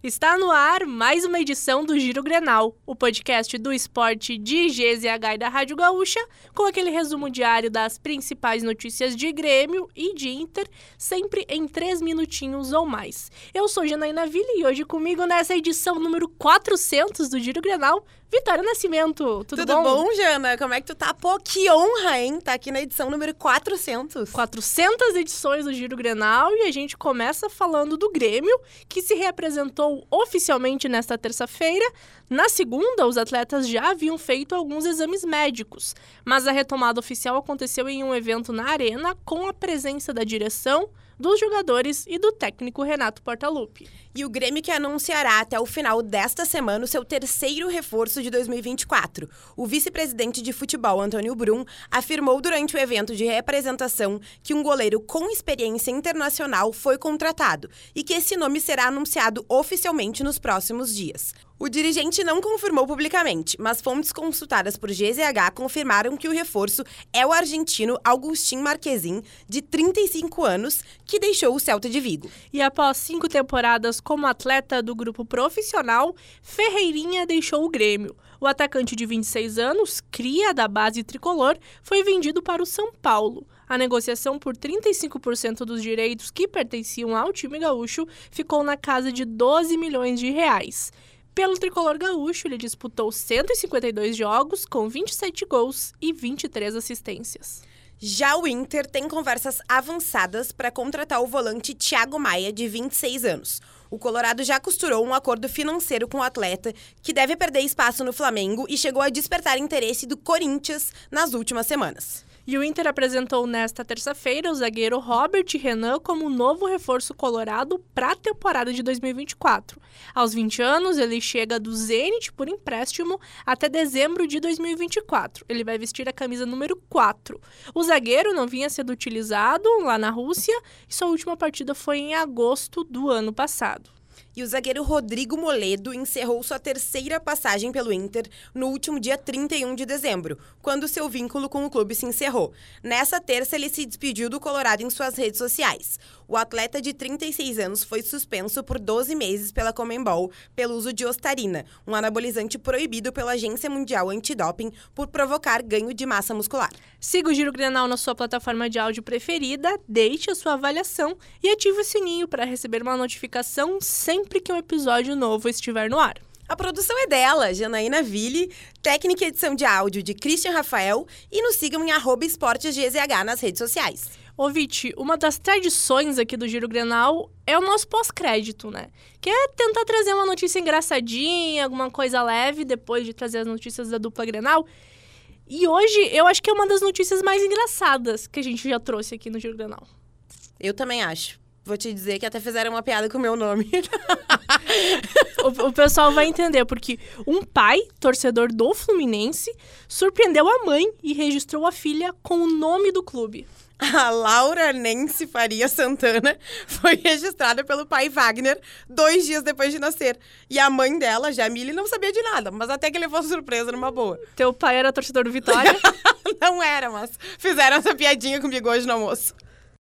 Está no ar mais uma edição do Giro Grenal, o podcast do esporte de GZH e da Rádio Gaúcha, com aquele resumo diário das principais notícias de Grêmio e de Inter, sempre em três minutinhos ou mais. Eu sou Janaína Ville e hoje comigo nessa edição número 400 do Giro Grenal, Vitória Nascimento. Tudo, Tudo bom? Jana? Como é que tu tá? Pô, que honra, hein? Tá aqui na edição número 400. 400 edições do Giro Grenal e a gente começa falando do Grêmio, que se reapresentou oficialmente nesta terça-feira. Na segunda, os atletas já haviam feito alguns exames médicos, mas a retomada oficial aconteceu em um evento na Arena com a presença da direção, dos jogadores e do técnico Renato Portaluppi. E o Grêmio que anunciará até o final desta semana o seu terceiro reforço de 2024. O vice-presidente de futebol, Antônio Brum, afirmou durante o evento de representação que um goleiro com experiência internacional foi contratado e que esse nome será anunciado oficialmente nos próximos dias. O dirigente não confirmou publicamente, mas fontes consultadas por GZH confirmaram que o reforço é o argentino Agustin Marquezin, de 35 anos, que deixou o Celta de Vigo. E após cinco temporadas como atleta do grupo profissional, Ferreirinha deixou o Grêmio. O atacante de 26 anos, cria da base tricolor, foi vendido para o São Paulo. A negociação por 35% dos direitos que pertenciam ao time gaúcho ficou na casa de 12 milhões de reais. Pelo tricolor gaúcho, ele disputou 152 jogos, com 27 gols e 23 assistências. Já o Inter tem conversas avançadas para contratar o volante Thiago Maia, de 26 anos. O Colorado já costurou um acordo financeiro com o atleta, que deve perder espaço no Flamengo e chegou a despertar interesse do Corinthians nas últimas semanas. E o Inter apresentou nesta terça-feira o zagueiro Robert Renan como novo reforço colorado para a temporada de 2024. Aos 20 anos, ele chega do Zenit por empréstimo até dezembro de 2024. Ele vai vestir a camisa número 4. O zagueiro não vinha sendo utilizado lá na Rússia e sua última partida foi em agosto do ano passado. E o zagueiro Rodrigo Moledo encerrou sua terceira passagem pelo Inter no último dia 31 de dezembro, quando seu vínculo com o clube se encerrou. Nessa terça, ele se despediu do Colorado em suas redes sociais. O atleta de 36 anos foi suspenso por 12 meses pela Comembol pelo uso de ostarina, um anabolizante proibido pela Agência Mundial Antidoping por provocar ganho de massa muscular. Siga o Giro Grenal na sua plataforma de áudio preferida, deixe a sua avaliação e ative o sininho para receber uma notificação sempre que um episódio novo estiver no ar. A produção é dela, Janaína Ville, técnica e edição de áudio de Christian Rafael e nos sigam em arroba esportesgzh nas redes sociais. Ô, Viti, uma das tradições aqui do Giro Grenal é o nosso pós-crédito, né? Que é tentar trazer uma notícia engraçadinha, alguma coisa leve, depois de trazer as notícias da dupla Grenal. E hoje eu acho que é uma das notícias mais engraçadas que a gente já trouxe aqui no Giro Grenal. Eu também acho. Vou te dizer que até fizeram uma piada com o meu nome. o, o, pessoal vai entender, porque um pai, torcedor do Fluminense, surpreendeu a mãe e registrou a filha com o nome do clube. A Laura Nense Faria Santana foi registrada pelo pai Wagner dois dias depois de nascer. E a mãe dela, Jamile, não sabia de nada, mas até que ele fosse surpresa numa boa. Teu pai era torcedor do Vitória? não era, mas fizeram essa piadinha comigo hoje no almoço.